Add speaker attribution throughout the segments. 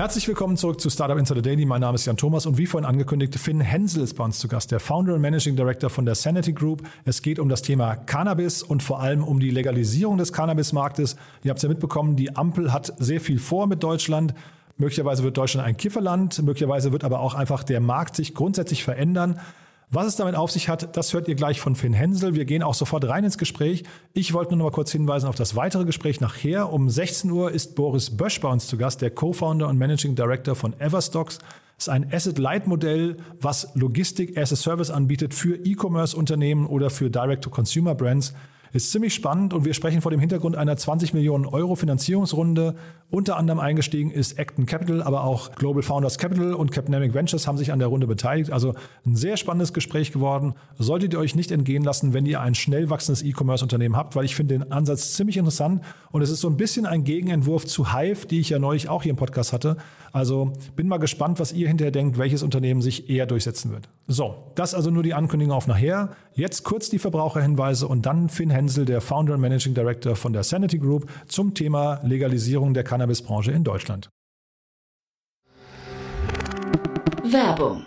Speaker 1: Herzlich willkommen zurück zu Startup Insider Daily. Mein Name ist Jan Thomas und wie vorhin angekündigt, Finn Hensel ist bei uns zu Gast, der Founder und Managing Director von der Sanity Group. Es geht um das Thema Cannabis und vor allem um die Legalisierung des Cannabismarktes. Ihr habt es ja mitbekommen, die Ampel hat sehr viel vor mit Deutschland. Möglicherweise wird Deutschland ein Kifferland, möglicherweise wird aber auch einfach der Markt sich grundsätzlich verändern. Was es damit auf sich hat, das hört ihr gleich von Finn Hensel. Wir gehen auch sofort rein ins Gespräch. Ich wollte nur noch mal kurz hinweisen auf das weitere Gespräch nachher. Um 16 Uhr ist Boris Bösch bei uns zu Gast, der Co-Founder und Managing Director von Everstocks. Das ist ein Asset-Light-Modell, was Logistik as a Service anbietet für E-Commerce-Unternehmen oder für Direct-to-Consumer-Brands. Ist ziemlich spannend und wir sprechen vor dem Hintergrund einer 20 Millionen Euro Finanzierungsrunde. Unter anderem eingestiegen ist Acton Capital, aber auch Global Founders Capital und Capnamic Ventures haben sich an der Runde beteiligt. Also ein sehr spannendes Gespräch geworden. Solltet ihr euch nicht entgehen lassen, wenn ihr ein schnell wachsendes E-Commerce-Unternehmen habt, weil ich finde den Ansatz ziemlich interessant und es ist so ein bisschen ein Gegenentwurf zu Hive, die ich ja neulich auch hier im Podcast hatte. Also bin mal gespannt, was ihr hinterher denkt, welches Unternehmen sich eher durchsetzen wird. So, das also nur die Ankündigung auf nachher. Jetzt kurz die Verbraucherhinweise und dann Finn Hensel, der Founder und Managing Director von der Sanity Group, zum Thema Legalisierung der Cannabisbranche in Deutschland.
Speaker 2: Werbung.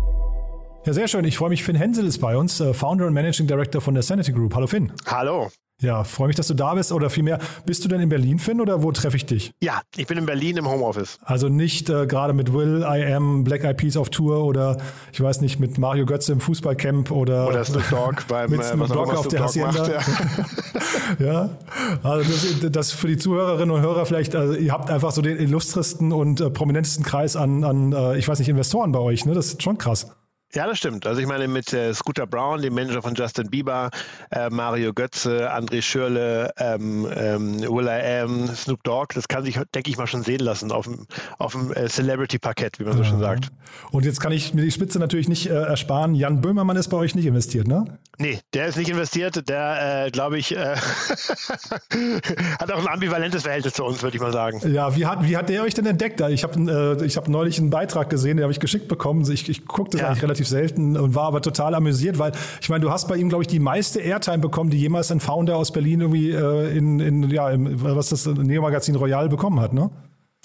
Speaker 1: Ja, sehr schön. Ich freue mich. Finn Hensel ist bei uns, äh, Founder und Managing Director von der Sanity Group. Hallo Finn.
Speaker 3: Hallo.
Speaker 1: Ja, freue mich, dass du da bist. Oder vielmehr, bist du denn in Berlin, Finn, oder wo treffe ich dich?
Speaker 3: Ja, ich bin in Berlin im Homeoffice.
Speaker 1: Also nicht äh, gerade mit Will, I Am, Black Eyed Peas auf Tour oder ich weiß nicht, mit Mario Götze im Fußballcamp oder,
Speaker 3: Oder Snoop Dogg beim
Speaker 1: mit
Speaker 3: äh,
Speaker 1: Snoop Dogg auf
Speaker 3: Snoop
Speaker 1: der Hacienda.
Speaker 3: macht, ja.
Speaker 1: ja, also das, das für die Zuhörerinnen und Hörer vielleicht, also ihr habt einfach so den illustresten und äh, prominentesten Kreis an, an äh, ich weiß nicht, Investoren bei euch, ne? Das ist schon krass.
Speaker 3: Ja, das stimmt. Also ich meine mit äh, Scooter Brown, dem Manager von Justin Bieber, äh, Mario Götze, André Schürle, ähm, ähm, Will I Am, Snoop Dogg, das kann sich, denke ich mal, schon sehen lassen auf dem, auf dem äh, Celebrity-Parkett, wie man so schön sagt.
Speaker 1: Und jetzt kann ich mir die Spitze natürlich nicht äh, ersparen. Jan Böhmermann ist bei euch nicht investiert, ne?
Speaker 3: Nee, der ist nicht investiert. Der, äh, glaube ich, äh, hat auch ein ambivalentes Verhältnis zu uns, würde ich mal sagen.
Speaker 1: Ja, wie hat, wie hat der euch denn entdeckt? Ich habe äh, ich hab neulich einen Beitrag gesehen, den habe ich geschickt bekommen. Ich, ich gucke das
Speaker 3: Ja.
Speaker 1: eigentlich relativ selten und war aber total amüsiert, weil ich meine, du hast bei ihm, glaube ich, die meiste Airtime bekommen, die jemals ein Founder aus Berlin irgendwie äh, in, in, ja, im, was das Neo-Magazin Royal bekommen hat, ne?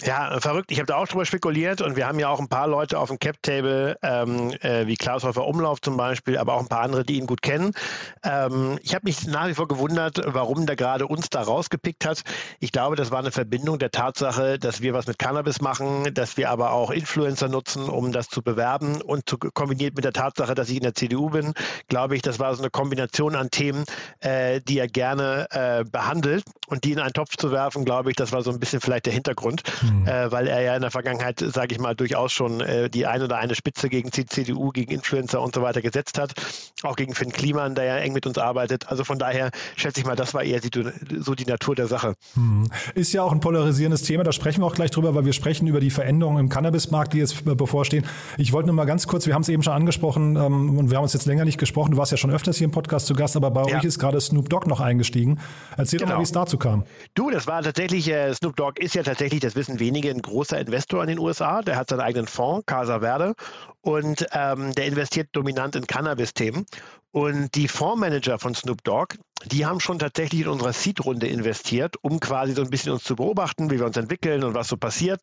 Speaker 3: Ja, verrückt. Ich habe da auch drüber spekuliert und wir haben ja auch ein paar Leute auf dem Cap-Table, ähm, äh, wie Klaus Häufer Umlauf zum Beispiel, aber auch ein paar andere, die ihn gut kennen. Ähm, ich habe mich nach wie vor gewundert, warum der gerade uns da rausgepickt hat. Ich glaube, das war eine Verbindung der Tatsache, dass wir was mit Cannabis machen, dass wir aber auch Influencer nutzen, um das zu bewerben und zu, kombiniert mit der Tatsache, dass ich in der CDU bin, glaube ich, das war so eine Kombination an Themen, äh, die er gerne äh, behandelt und die in einen Topf zu werfen, glaube ich, das war so ein bisschen vielleicht der Hintergrund äh, weil er ja in der Vergangenheit, sage ich mal, durchaus schon äh, die eine oder eine Spitze gegen die CDU, gegen Influencer und so weiter gesetzt hat, auch gegen Finn Kliman, der ja eng mit uns arbeitet. Also von daher schätze ich mal, das war eher die, so die Natur der Sache.
Speaker 1: Ist ja auch ein polarisierendes Thema, da sprechen wir auch gleich drüber, weil wir sprechen über die Veränderungen im Cannabismarkt, die jetzt äh, bevorstehen. Ich wollte nur mal ganz kurz, wir haben es eben schon angesprochen ähm, und wir haben uns jetzt länger nicht gesprochen, du warst ja schon öfters hier im Podcast zu Gast, aber bei
Speaker 3: Ja.
Speaker 1: euch ist gerade Snoop Dogg noch eingestiegen. Erzähl doch mal,
Speaker 3: Genau.
Speaker 1: wie es dazu kam.
Speaker 3: Du, das war tatsächlich, äh, Snoop Dogg ist ja tatsächlich, das wissen wenige, ein großer Investor in den USA. Der hat seinen eigenen Fonds, Casa Verde, und ähm, der investiert dominant in Cannabis-Themen. Und die Fondsmanager von Snoop Dogg, die haben schon tatsächlich in unserer Seed-Runde investiert, um quasi so ein bisschen uns zu beobachten, wie wir uns entwickeln und was so passiert.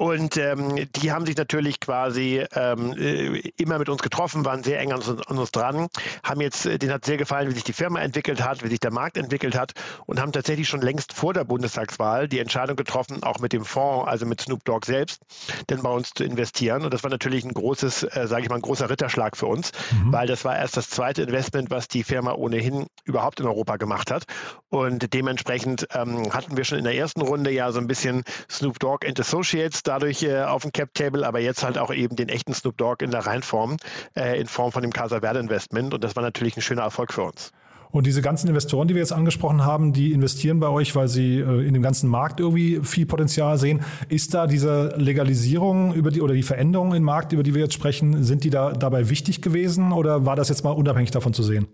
Speaker 3: Und ähm, die haben sich natürlich quasi ähm, äh, immer mit uns getroffen, waren sehr eng an uns, an uns dran, haben jetzt, äh, denen hat sehr gefallen, wie sich die Firma entwickelt hat, wie sich der Markt entwickelt hat und haben tatsächlich schon längst vor der Bundestagswahl die Entscheidung getroffen, auch mit dem Fonds, also mit Snoop Dogg selbst, denn bei uns zu investieren. Und das war natürlich ein großes, äh, sage ich mal, ein großer Ritterschlag für uns, mhm. weil das war erst das zweite Investment, was die Firma ohnehin überhaupt in Europa gemacht hat. Und dementsprechend ähm, hatten wir schon in der ersten Runde ja so ein bisschen Snoop Dogg and Associates dadurch äh, auf dem Cap Table, aber jetzt halt auch eben den echten Snoop Dogg in der Reinform, äh, in Form von dem Casa Verde Investment. Und das war natürlich ein schöner Erfolg für uns.
Speaker 1: Und diese ganzen Investoren, die wir jetzt angesprochen haben, die investieren bei euch, weil sie äh, in dem ganzen Markt irgendwie viel Potenzial sehen. Ist da diese Legalisierung über die oder die Veränderungen im Markt, über die wir jetzt sprechen, sind die da dabei wichtig gewesen oder war das jetzt mal unabhängig davon zu sehen?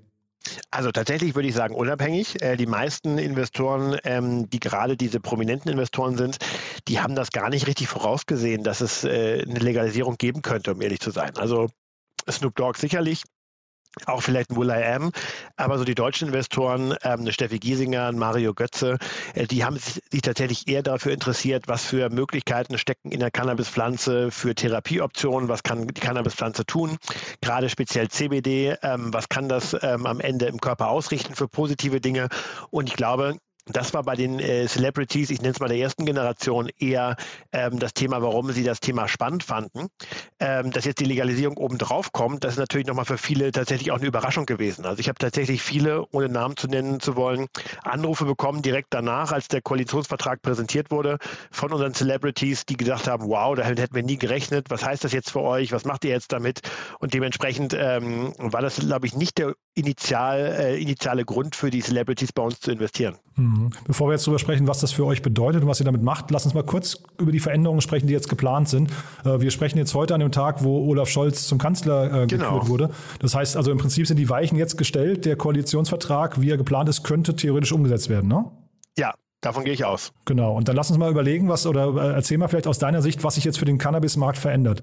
Speaker 3: Also tatsächlich würde ich sagen unabhängig. Äh, die meisten Investoren, ähm, die gerade diese prominenten Investoren sind, die haben das gar nicht richtig vorausgesehen, dass es äh, eine Legalisierung geben könnte, um ehrlich zu sein. Also Snoop Dogg sicherlich, auch vielleicht ein Will.i.am, aber so die deutschen Investoren, ähm, Steffi Giesinger, Mario Götze, äh, die haben sich, sich, tatsächlich eher dafür interessiert, was für Möglichkeiten stecken in der Cannabispflanze für Therapieoptionen, was kann die Cannabispflanze tun, gerade speziell CBD, ähm, was kann das ähm, am Ende im Körper ausrichten für positive Dinge. Und ich glaube, das war bei den äh, Celebrities, ich nenne es mal der ersten Generation, eher ähm, das Thema, warum sie das Thema spannend fanden. Ähm, dass jetzt die Legalisierung obendrauf kommt, das ist natürlich nochmal für viele tatsächlich auch eine Überraschung gewesen. Also ich habe tatsächlich viele, ohne Namen zu nennen zu wollen, Anrufe bekommen direkt danach, als der Koalitionsvertrag präsentiert wurde, von unseren Celebrities, die gesagt haben, wow, da hätten wir nie gerechnet, was heißt das jetzt für euch, was macht ihr jetzt damit? Und dementsprechend ähm, war das, glaube ich, nicht der initial, äh, initiale Grund für die Celebrities bei uns zu investieren.
Speaker 1: Mhm. Mhm. Bevor wir jetzt darüber sprechen, was das für euch bedeutet und was ihr damit macht, lass uns mal kurz über die Veränderungen sprechen, die jetzt geplant sind. Äh, wir sprechen jetzt heute an dem Tag, wo Olaf Scholz zum Kanzler äh, genau. gekürt wurde. Das heißt also im Prinzip sind die Weichen jetzt gestellt. Der Koalitionsvertrag, wie er geplant ist, könnte theoretisch umgesetzt werden, ne?
Speaker 3: Ja, Davon gehe ich aus.
Speaker 1: Genau. Und dann lass uns mal überlegen, was oder äh, erzähl mal vielleicht aus deiner Sicht, was sich jetzt für den Cannabismarkt verändert.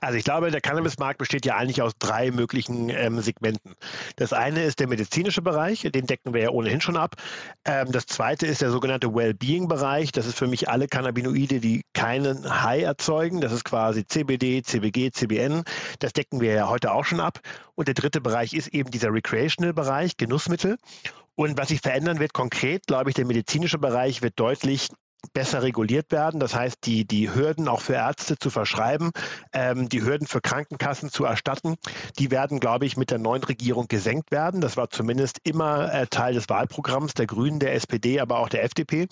Speaker 3: Also ich glaube, der Cannabismarkt besteht ja eigentlich aus drei möglichen ähm, Segmenten. Das eine ist der medizinische Bereich, den decken wir ja ohnehin schon ab. Ähm, das zweite ist der sogenannte Wellbeing-Bereich. Das ist für mich alle Cannabinoide, die keinen High erzeugen. Das ist quasi CBD, CBG, CBN. Das decken wir ja heute auch schon ab. Und der dritte Bereich ist eben dieser Recreational-Bereich, Genussmittel. Und was sich verändern wird konkret, glaube ich, der medizinische Bereich wird deutlich besser reguliert werden. Das heißt, die, die Hürden auch für Ärzte zu verschreiben, ähm, die Hürden für Krankenkassen zu erstatten, die werden, glaube ich, mit der neuen Regierung gesenkt werden. Das war zumindest immer äh, Teil des Wahlprogramms der Grünen, der SPD, aber auch der FDP.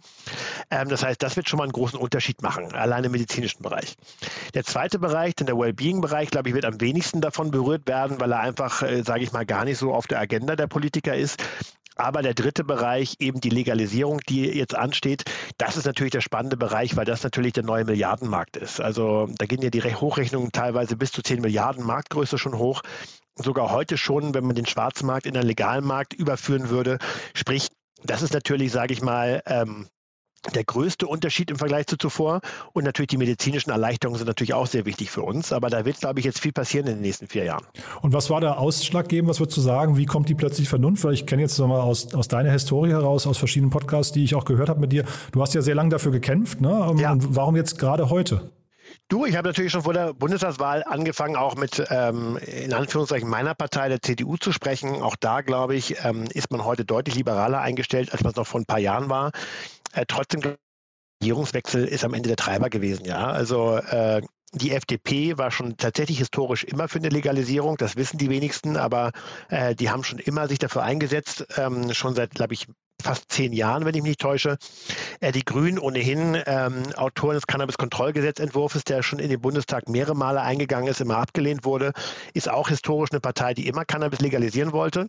Speaker 3: Ähm, das heißt, das wird schon mal einen großen Unterschied machen, allein im medizinischen Bereich. Der zweite Bereich, denn der Wellbeing-Bereich, glaube ich, wird am wenigsten davon berührt werden, weil er einfach, äh, sage ich mal, gar nicht so auf der Agenda der Politiker ist. Aber der dritte Bereich, eben die Legalisierung, die jetzt ansteht, das ist natürlich der spannende Bereich, weil das natürlich der neue Milliardenmarkt ist. Also da gehen ja die Hochrechnungen teilweise bis zu 10 Milliarden Marktgröße schon hoch. Sogar heute schon, wenn man den Schwarzmarkt in den legalen Markt überführen würde. Sprich, das ist natürlich, sage ich mal, ähm, der größte Unterschied im Vergleich zu zuvor. Und natürlich die medizinischen Erleichterungen sind natürlich auch sehr wichtig für uns. Aber da wird, glaube ich, jetzt viel passieren in den nächsten vier Jahren.
Speaker 1: Und was war der ausschlaggebend? Was würdest du sagen? Wie kommt die plötzlich Vernunft? Weil ich kenne jetzt mal aus, aus deiner Historie heraus, aus verschiedenen Podcasts, die ich auch gehört habe mit dir. Du hast ja sehr lange dafür gekämpft. Ne? Ja. Und warum jetzt gerade heute?
Speaker 3: Du, ich habe natürlich schon vor der Bundestagswahl angefangen, auch mit ähm, in Anführungszeichen meiner Partei, der CDU, zu sprechen. Auch da, glaube ich, ähm, ist man heute deutlich liberaler eingestellt, als man es noch vor ein paar Jahren war. Äh, trotzdem, Regierungswechsel ist am Ende der Treiber gewesen, ja. Also äh, die FDP war schon tatsächlich historisch immer für eine Legalisierung, das wissen die wenigsten, aber äh, die haben schon immer sich dafür eingesetzt, ähm, schon seit, glaube ich, fast zehn Jahren, wenn ich mich nicht täusche. Äh, die Grünen ohnehin ähm, Autoren des Cannabis-Kontrollgesetzentwurfs, der schon in den Bundestag mehrere Male eingegangen ist, immer abgelehnt wurde, ist auch historisch eine Partei, die immer Cannabis legalisieren wollte.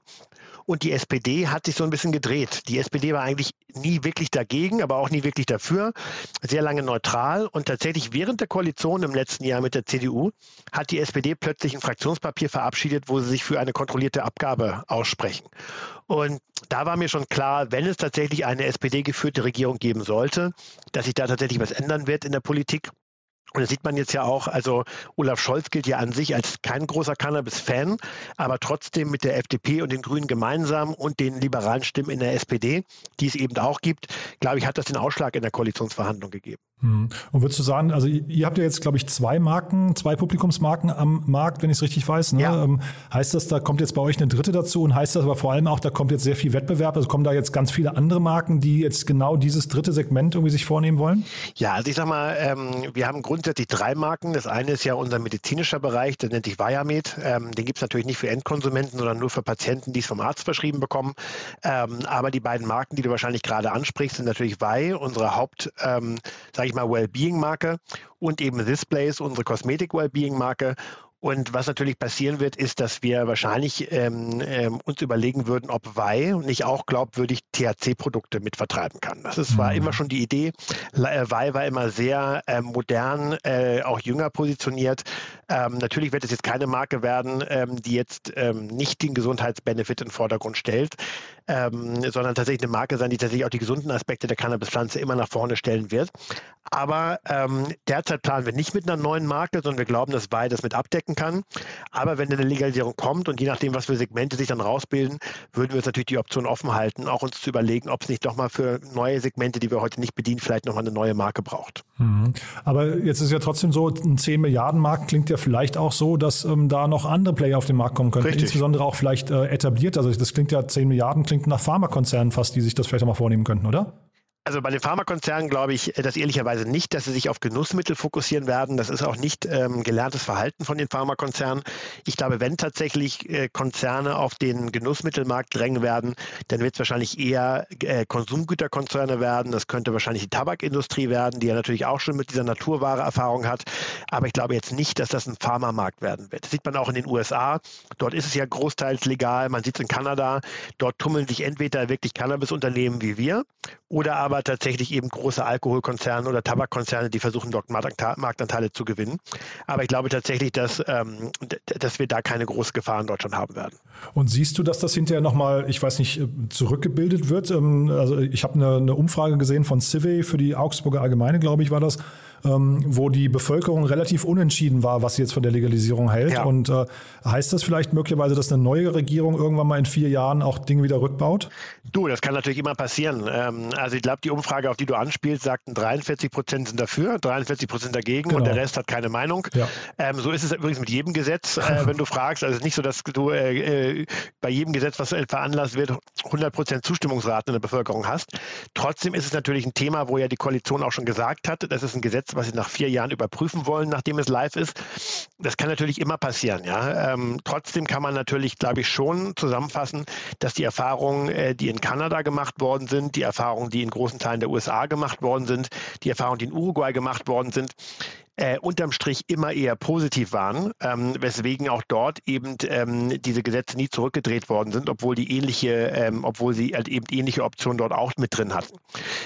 Speaker 3: Und die SPD hat sich so ein bisschen gedreht. Die SPD war eigentlich nie wirklich dagegen, aber auch nie wirklich dafür. Sehr lange neutral. Und tatsächlich während der Koalition im letzten Jahr mit der CDU hat die SPD plötzlich ein Fraktionspapier verabschiedet, wo sie sich für eine kontrollierte Abgabe aussprechen. Und da war mir schon klar, wenn es tatsächlich eine SPD-geführte Regierung geben sollte, dass sich da tatsächlich was ändern wird in der Politik Und das sieht man jetzt ja auch, also Olaf Scholz gilt ja an sich als kein großer Cannabis-Fan, aber trotzdem mit der FDP und den Grünen gemeinsam und den liberalen Stimmen in der SPD, die es eben auch gibt, glaube ich, hat das den Ausschlag in der Koalitionsverhandlung gegeben.
Speaker 1: Hm. Und würdest du sagen, also ihr habt ja jetzt, glaube ich, zwei Marken, zwei Publikumsmarken am Markt, wenn ich es richtig weiß. Ne? Ja. Ähm, heißt das, da kommt jetzt bei euch eine dritte dazu und heißt das aber vor allem auch, da kommt jetzt sehr viel Wettbewerb, also kommen da jetzt ganz viele andere Marken, die jetzt genau dieses dritte Segment irgendwie sich vornehmen wollen?
Speaker 3: Ja, also ich sag mal, ähm, wir haben grundsätzlich drei Marken. Das eine ist ja unser medizinischer Bereich, der nennt sich Viamed. Ähm, den gibt es natürlich nicht für Endkonsumenten, sondern nur für Patienten, die es vom Arzt verschrieben bekommen. Ähm, aber die beiden Marken, die du wahrscheinlich gerade ansprichst, sind natürlich Vi, unsere Haupt, ähm, sage ich mal, Wellbeing-Marke und eben Displays, unsere Kosmetik-Wellbeing-Marke. Und was natürlich passieren wird, ist, dass wir wahrscheinlich ähm, ähm, uns überlegen würden, ob Wei nicht auch glaubwürdig THC-Produkte mit vertreiben kann. Das ist, war mhm. immer schon die Idee. Äh, Wei war immer sehr äh, modern, äh, auch jünger positioniert. Ähm, natürlich wird es jetzt keine Marke werden, ähm, die jetzt ähm, nicht den Gesundheitsbenefit in den Vordergrund stellt, ähm, sondern tatsächlich eine Marke sein, die tatsächlich auch die gesunden Aspekte der Cannabispflanze immer nach vorne stellen wird. Aber derzeit planen wir nicht mit einer neuen Marke, sondern wir glauben, dass Wei das mit abdecken wirken kann. Aber wenn eine Legalisierung kommt und je nachdem, was für Segmente sich dann rausbilden, würden wir uns natürlich die Option offen halten, auch uns zu überlegen, ob es nicht doch mal für neue Segmente, die wir heute nicht bedienen, vielleicht nochmal eine neue Marke braucht.
Speaker 1: Mhm. Aber jetzt ist ja trotzdem so, ein 10 Milliarden Markt klingt ja vielleicht auch so, dass ähm, da noch andere Player auf den Markt kommen könnten, Richtig. insbesondere auch vielleicht äh, etabliert. Also das klingt ja 10 Milliarden, klingt nach Pharmakonzernen fast, die sich das vielleicht auch mal vornehmen könnten, oder?
Speaker 3: Also bei den Pharmakonzernen glaube ich das ehrlicherweise nicht, dass sie sich auf Genussmittel fokussieren werden. Das ist auch nicht ähm, gelerntes Verhalten von den Pharmakonzernen. Ich glaube, wenn tatsächlich äh, Konzerne auf den Genussmittelmarkt drängen werden, dann wird es wahrscheinlich eher äh, Konsumgüterkonzerne werden. Das könnte wahrscheinlich die Tabakindustrie werden, die ja natürlich auch schon mit dieser Naturware Erfahrung hat. Aber ich glaube jetzt nicht, dass das ein Pharmamarkt werden wird. Das sieht man auch in den USA. Dort ist es ja großteils legal. Man sieht es in Kanada. Dort tummeln sich entweder wirklich Cannabisunternehmen wie wir oder aber tatsächlich eben große Alkoholkonzerne oder Tabakkonzerne, die versuchen, dort Marktanteile zu gewinnen. Aber ich glaube tatsächlich, dass, ähm, dass wir da keine große Gefahr in Deutschland haben werden.
Speaker 1: Und siehst du, dass das hinterher nochmal, ich weiß nicht, äh, zurückgebildet wird? Ähm, also ich habe eine, eine Umfrage gesehen von Civey für die Augsburger Allgemeine, glaube ich, war das ähm, wo die Bevölkerung relativ unentschieden war, was sie jetzt von der Legalisierung hält. Ja. Und äh, heißt das vielleicht möglicherweise, dass eine neue Regierung irgendwann mal in vier Jahren auch Dinge wieder rückbaut?
Speaker 3: Du, das kann natürlich immer passieren. Ähm, also ich glaube, die Umfrage, auf die du anspielst, sagten 43 Prozent sind dafür, 43 Prozent dagegen genau. und der Rest hat keine Meinung. Ja. Ähm, so ist es übrigens mit jedem Gesetz, äh, wenn du fragst. Also es ist nicht so, dass du äh, äh bei jedem Gesetz, was veranlasst wird, 100 Prozent Zustimmungsraten in der Bevölkerung hast. Trotzdem ist es natürlich ein Thema, wo ja die Koalition auch schon gesagt hat, das ist ein Gesetz, was sie nach vier Jahren überprüfen wollen, nachdem es live ist. Das kann natürlich immer passieren. Ja? Ähm, trotzdem kann man natürlich, glaube ich, schon zusammenfassen, dass die Erfahrungen, äh, die in Kanada gemacht worden sind, die Erfahrungen, die in großen Teilen der USA gemacht worden sind, die Erfahrungen, die in Uruguay gemacht worden sind, äh, unterm Strich immer eher positiv waren, ähm, weswegen auch dort eben ähm, diese Gesetze nie zurückgedreht worden sind, obwohl die ähnliche, ähm, obwohl sie halt eben ähnliche Optionen dort auch mit drin hatten.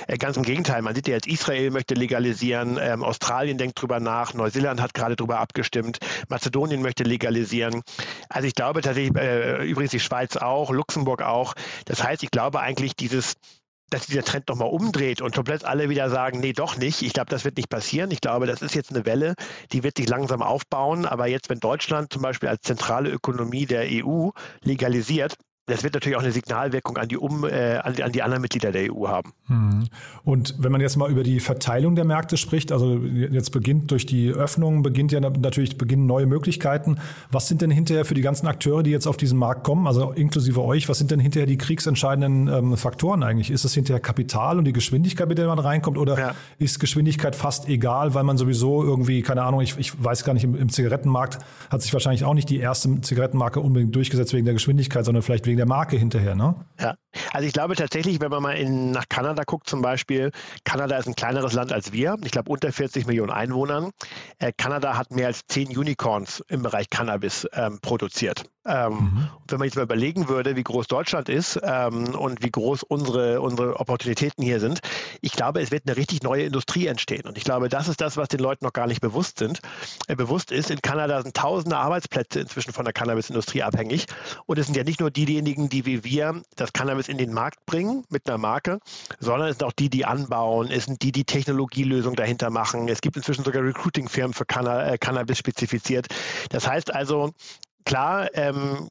Speaker 3: Äh, ganz im Gegenteil, man sieht ja jetzt, Israel möchte legalisieren, ähm, Australien denkt drüber nach, Neuseeland hat gerade drüber abgestimmt, Mazedonien möchte legalisieren. Also ich glaube tatsächlich, äh, übrigens die Schweiz auch, Luxemburg auch. Das heißt, ich glaube eigentlich dieses dass dieser Trend nochmal umdreht und komplett alle wieder sagen, nee, doch nicht. Ich glaube, das wird nicht passieren. Ich glaube, das ist jetzt eine Welle, die wird sich langsam aufbauen. Aber jetzt, wenn Deutschland zum Beispiel als zentrale Ökonomie der EU legalisiert, das wird natürlich auch eine Signalwirkung an die, um, äh, an, die, an die anderen Mitglieder der EU haben.
Speaker 1: Hm. Und wenn man jetzt mal über die Verteilung der Märkte spricht, also jetzt beginnt durch die Öffnung, beginnt ja natürlich beginnen neue Möglichkeiten. Was sind denn hinterher für die ganzen Akteure, die jetzt auf diesen Markt kommen, also inklusive euch, was sind denn hinterher die kriegsentscheidenden ähm, Faktoren eigentlich? Ist es hinterher Kapital und die Geschwindigkeit, mit der man reinkommt, oder ja. ist Geschwindigkeit fast egal, weil man sowieso irgendwie, keine Ahnung, ich, ich weiß gar nicht, im, im Zigarettenmarkt hat sich wahrscheinlich auch nicht die erste Zigarettenmarke unbedingt durchgesetzt wegen der Geschwindigkeit, sondern vielleicht wegen wegen der Marke hinterher, ne?
Speaker 3: Ja, also ich glaube tatsächlich, wenn man mal in, nach Kanada guckt zum Beispiel, Kanada ist ein kleineres Land als wir, ich glaube unter 40 Millionen Einwohnern. Äh, Kanada hat mehr als 10 Unicorns im Bereich Cannabis ähm, produziert. Ähm, mhm. Wenn man jetzt mal überlegen würde, wie groß Deutschland ist ähm, und wie groß unsere, unsere Opportunitäten hier sind, ich glaube, es wird eine richtig neue Industrie entstehen. Und ich glaube, das ist das, was den Leuten noch gar nicht bewusst sind. Äh, bewusst ist, in Kanada sind tausende Arbeitsplätze inzwischen von der Cannabisindustrie abhängig. Und es sind ja nicht nur die, die in diejenigen, die wie wir das Cannabis in den Markt bringen mit einer Marke, sondern es sind auch die, die anbauen, es sind die, die Technologielösungen dahinter machen. Es gibt inzwischen sogar Recruiting-Firmen für äh, Cannabis spezifiziert. Das heißt also, klar, ähm,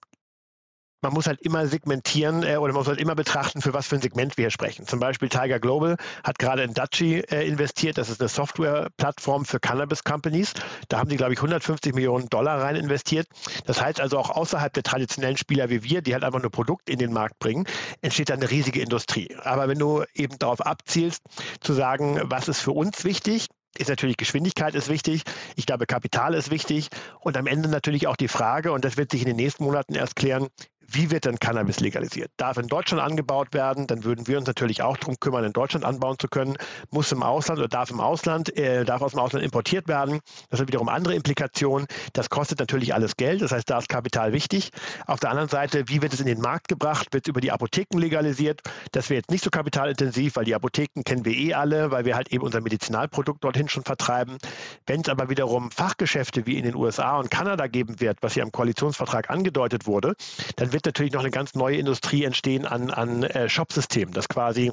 Speaker 3: man muss halt immer segmentieren äh, oder man muss halt immer betrachten, für was für ein Segment wir hier sprechen. Zum Beispiel Tiger Global hat gerade in Dutchy äh, investiert. Das ist eine Softwareplattform für Cannabis Companies. Da haben sie, glaube ich, 150 Millionen Dollar rein investiert. Das heißt also auch außerhalb der traditionellen Spieler wie wir, die halt einfach nur Produkt in den Markt bringen, entsteht da eine riesige Industrie. Aber wenn du eben darauf abzielst, zu sagen, was ist für uns wichtig, ist natürlich Geschwindigkeit ist wichtig. Ich glaube, Kapital ist wichtig. Und am Ende natürlich auch die Frage, und das wird sich in den nächsten Monaten erst klären, wie wird denn Cannabis legalisiert? Darf in Deutschland angebaut werden? Dann würden wir uns natürlich auch darum kümmern, in Deutschland anbauen zu können. Muss im Ausland oder darf im Ausland, äh, darf aus dem Ausland importiert werden? Das hat wiederum andere Implikationen. Das kostet natürlich alles Geld. Das heißt, da ist Kapital wichtig. Auf der anderen Seite, wie wird es in den Markt gebracht? Wird es über die Apotheken legalisiert? Das wäre jetzt nicht so kapitalintensiv, weil die Apotheken kennen wir eh alle, weil wir halt eben unser Medizinalprodukt dorthin schon vertreiben. Wenn es aber wiederum Fachgeschäfte wie in den USA und Kanada geben wird, was hier im Koalitionsvertrag angedeutet wurde, dann wird natürlich noch eine ganz neue Industrie entstehen an, an äh, Shopsystemen, das quasi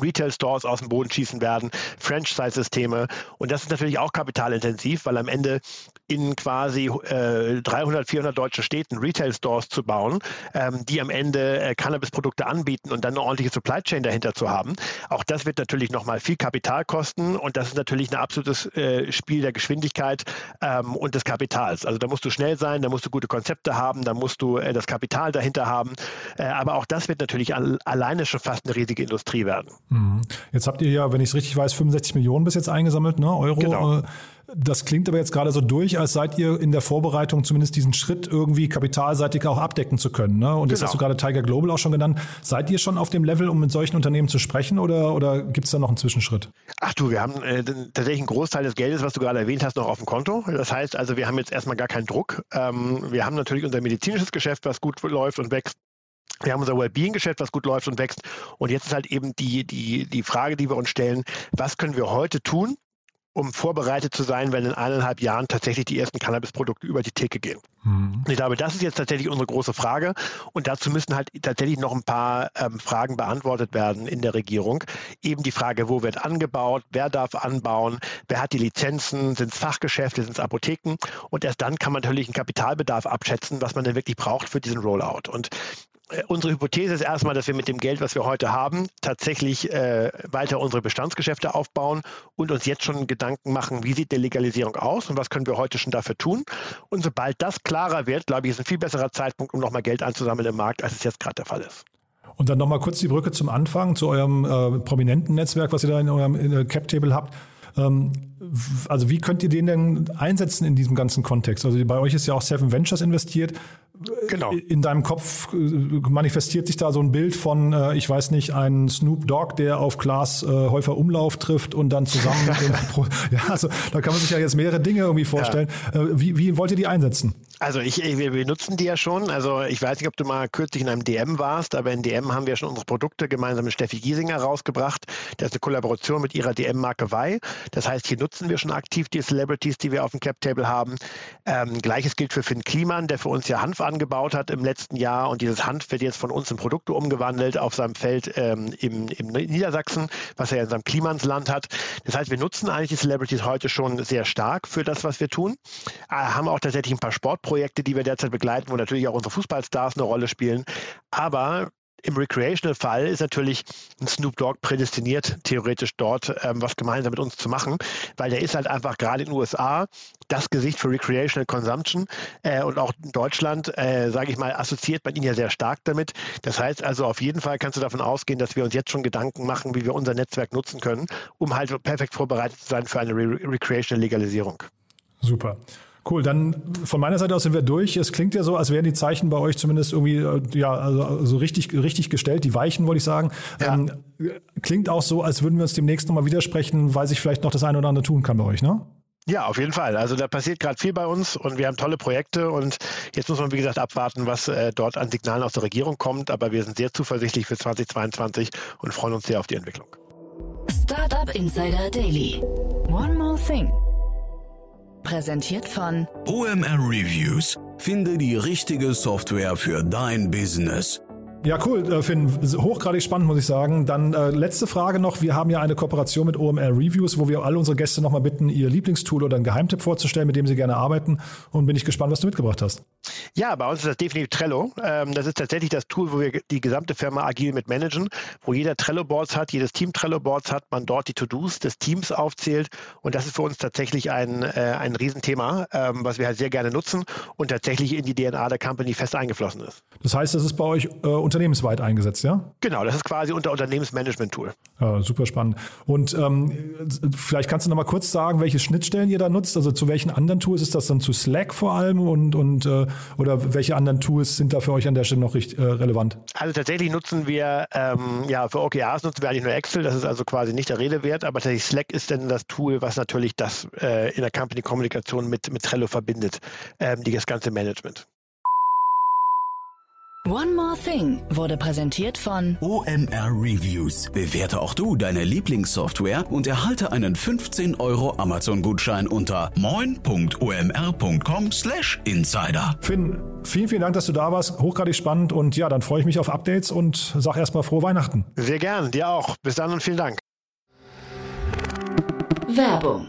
Speaker 3: Retail-Stores aus dem Boden schießen werden, Franchise-Systeme. Und das ist natürlich auch kapitalintensiv, weil am Ende in quasi äh, 300, 400 deutschen Städten Retail-Stores zu bauen, ähm, die am Ende äh, Cannabis-Produkte anbieten und dann eine ordentliche Supply Chain dahinter zu haben. Auch das wird natürlich nochmal viel Kapital kosten und das ist natürlich ein absolutes äh, Spiel der Geschwindigkeit ähm, und des Kapitals. Also da musst du schnell sein, da musst du gute Konzepte haben, da musst du äh, das Kapital dahinter haben. Äh, aber auch das wird natürlich al alleine schon fast eine riesige Industrie werden.
Speaker 1: Mhm. Jetzt habt ihr ja, wenn ich es richtig weiß, 65 Millionen bis jetzt eingesammelt, ne? Euro. Genau. Äh, das klingt aber jetzt gerade so durch, als seid ihr in der Vorbereitung, zumindest diesen Schritt irgendwie kapitalseitig auch abdecken zu können. Ne? Und jetzt genau. hast du gerade Tiger Global auch schon genannt. Seid ihr schon auf dem Level, um mit solchen Unternehmen zu sprechen oder, oder gibt es da noch einen Zwischenschritt?
Speaker 3: Ach du, wir haben äh, tatsächlich einen Großteil des Geldes, was du gerade erwähnt hast, noch auf dem Konto. Das heißt also, wir haben jetzt erstmal gar keinen Druck. Ähm, wir haben natürlich unser medizinisches Geschäft, was gut läuft und wächst. Wir haben unser Wellbeing-Geschäft, was gut läuft und wächst. Und jetzt ist halt eben die, die, die Frage, die wir uns stellen, was können wir heute tun, um vorbereitet zu sein, wenn in eineinhalb Jahren tatsächlich die ersten Cannabis-Produkte über die Theke gehen. Mhm. Ich glaube, das ist jetzt tatsächlich unsere große Frage. Und dazu müssen halt tatsächlich noch ein paar ähm, Fragen beantwortet werden in der Regierung. Eben die Frage, wo wird angebaut, wer darf anbauen, wer hat die Lizenzen, sind es Fachgeschäfte, sind es Apotheken? Und erst dann kann man natürlich einen Kapitalbedarf abschätzen, was man denn wirklich braucht für diesen Rollout. Und unsere Hypothese ist erstmal, dass wir mit dem Geld, was wir heute haben, tatsächlich äh, weiter unsere Bestandsgeschäfte aufbauen und uns jetzt schon Gedanken machen, wie sieht die Legalisierung aus und was können wir heute schon dafür tun. Und sobald das klarer wird, glaube ich, ist ein viel besserer Zeitpunkt, um nochmal Geld einzusammeln im Markt, als es jetzt gerade der Fall ist.
Speaker 1: Und dann nochmal kurz die Brücke zum Anfang, zu eurem äh, prominenten Netzwerk, was ihr da in eurem in Cap-Table habt. Ähm, also wie könnt ihr den denn einsetzen in diesem ganzen Kontext? Also bei euch ist ja auch Seven Ventures investiert. Genau. In deinem Kopf äh, manifestiert sich da so ein Bild von, äh, ich weiß nicht, ein Snoop Dogg, der auf Klaas äh, Häufer Umlauf trifft und dann zusammen. ja, also da kann man sich ja jetzt mehrere Dinge irgendwie vorstellen. Ja. Wie, wie wollt ihr die einsetzen?
Speaker 3: Also ich, wir benutzen die ja schon. Also ich weiß nicht, ob du mal kürzlich in einem DM warst, aber in DM haben wir schon unsere Produkte gemeinsam mit Steffi Giesinger rausgebracht. Das ist eine Kollaboration mit ihrer DM-Marke Wei. Das heißt, hier nutzen wir schon aktiv die Celebrities, die wir auf dem Cap-Table haben. Ähm, Gleiches gilt für Finn Kliman, der für uns ja Hanf angebaut hat im letzten Jahr und dieses Hanf wird jetzt von uns in Produkte umgewandelt auf seinem Feld ähm, im, im Niedersachsen, was er in seinem Klimansland hat. Das heißt, wir nutzen eigentlich die Celebrities heute schon sehr stark für das, was wir tun. Äh, haben auch tatsächlich ein paar Sportprojekte Projekte, die wir derzeit begleiten, wo natürlich auch unsere Fußballstars eine Rolle spielen. Aber im Recreational-Fall ist natürlich ein Snoop Dogg prädestiniert, theoretisch dort ähm, was gemeinsam mit uns zu machen, weil der ist halt einfach gerade in den USA das Gesicht für Recreational Consumption äh, und auch in Deutschland, äh, sage ich mal, assoziiert man ihn ja sehr stark damit. Das heißt also, auf jeden Fall kannst du davon ausgehen, dass wir uns jetzt schon Gedanken machen, wie wir unser Netzwerk nutzen können, um halt perfekt vorbereitet zu sein für eine Re Recreational Legalisierung.
Speaker 1: Super. Cool, dann von meiner Seite aus sind wir durch. Es klingt ja so, als wären die Zeichen bei euch zumindest irgendwie äh, ja also, so richtig richtig gestellt, die Weichen wollte ich sagen. Ja. Ähm, klingt auch so, als würden wir uns demnächst nochmal widersprechen, weil sich vielleicht noch das eine oder andere tun kann bei euch, ne?
Speaker 3: Ja, auf jeden Fall. Also da passiert gerade viel bei uns und wir haben tolle Projekte und jetzt muss man, wie gesagt, abwarten, was äh, dort an Signalen aus der Regierung kommt. Aber wir sind sehr zuversichtlich für 2022 und freuen uns sehr auf die Entwicklung.
Speaker 2: Startup Insider Daily. One more thing. Präsentiert von
Speaker 4: OMR Reviews. Finde die richtige Software für dein Business.
Speaker 1: Ja, cool, äh, Finn. Hochgradig spannend, muss ich sagen. Dann äh, letzte Frage noch. Wir haben ja eine Kooperation mit OMR Reviews, wo wir alle unsere Gäste nochmal bitten, ihr Lieblingstool oder einen Geheimtipp vorzustellen, mit dem sie gerne arbeiten. Und bin ich gespannt, was du mitgebracht hast.
Speaker 3: Ja, bei uns ist das definitiv Trello. Ähm, das ist tatsächlich das Tool, wo wir die gesamte Firma agil mit managen, wo jeder Trello-Boards hat, jedes Team Trello-Boards hat, man dort die To-Dos des Teams aufzählt. Und das ist für uns tatsächlich ein, äh, ein Riesenthema, ähm, was wir halt sehr gerne nutzen und tatsächlich in die DNA der Company fest eingeflossen ist.
Speaker 1: Das heißt, das ist bei euch äh, unternehmensweit eingesetzt, ja?
Speaker 3: Genau, das ist quasi unser Unternehmensmanagement-Tool.
Speaker 1: Ja, super spannend. Und ähm, vielleicht kannst du noch mal kurz sagen, welche Schnittstellen ihr da nutzt. Also zu welchen anderen Tools ist das dann zu Slack vor allem und, und äh, oder welche anderen Tools sind da für euch an der Stelle noch recht, äh, relevant?
Speaker 3: Also tatsächlich nutzen wir ähm, ja für OKRs nutzen wir eigentlich nur Excel. Das ist also quasi nicht der Rede wert. Aber tatsächlich Slack ist dann das Tool, was natürlich das äh, in der Company-Kommunikation mit mit Trello verbindet, ähm, das ganze Management.
Speaker 2: One More Thing wurde präsentiert von
Speaker 4: OMR Reviews. Bewerte auch du deine Lieblingssoftware und erhalte einen 15 Euro Amazon-Gutschein unter moin.omr.com/insider.
Speaker 1: Finn, vielen, vielen Dank, dass du da warst. Hochgradig spannend und ja, dann freue ich mich auf Updates und sag erstmal frohe Weihnachten.
Speaker 3: Sehr gern, dir auch. Bis dann und vielen Dank.
Speaker 2: Werbung.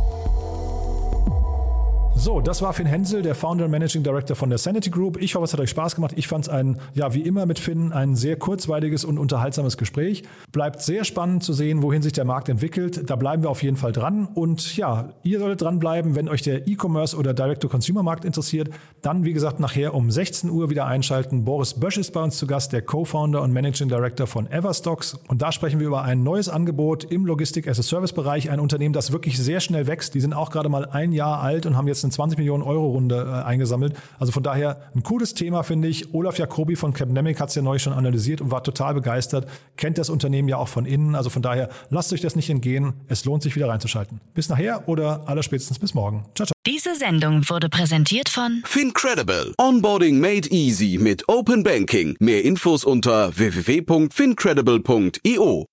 Speaker 1: So, das war Finn Hensel, der Founder und Managing Director von der Sanity Group. Ich hoffe, es hat euch Spaß gemacht. Ich fand es ein, ja, wie immer mit Finn, ein sehr kurzweiliges und unterhaltsames Gespräch. Bleibt sehr spannend zu sehen, wohin sich der Markt entwickelt. Da bleiben wir auf jeden Fall dran. Und ja, ihr solltet dranbleiben, wenn euch der E-Commerce oder Direct-to-Consumer-Markt interessiert. Dann, wie gesagt, nachher um 16 Uhr wieder einschalten. Boris Bösch ist bei uns zu Gast, der Co-Founder und Managing Director von Everstocks. Und da sprechen wir über ein neues Angebot im Logistik-as-a-Service-Bereich. Ein Unternehmen, das wirklich sehr schnell wächst. Die sind auch gerade mal ein Jahr alt und haben jetzt eine 20 Millionen Euro Runde äh, eingesammelt. Also von daher ein cooles Thema, finde ich. Olaf Jacobi von Capnemic hat es ja neu schon analysiert und war total begeistert. Kennt das Unternehmen ja auch von innen. Also von daher lasst euch das nicht entgehen. Es lohnt sich wieder reinzuschalten. Bis nachher oder allerspätestens bis morgen. Ciao, ciao.
Speaker 2: Diese Sendung wurde präsentiert von
Speaker 4: FinCredible. Onboarding made easy mit Open Banking. Mehr Infos unter www.fincredible.io.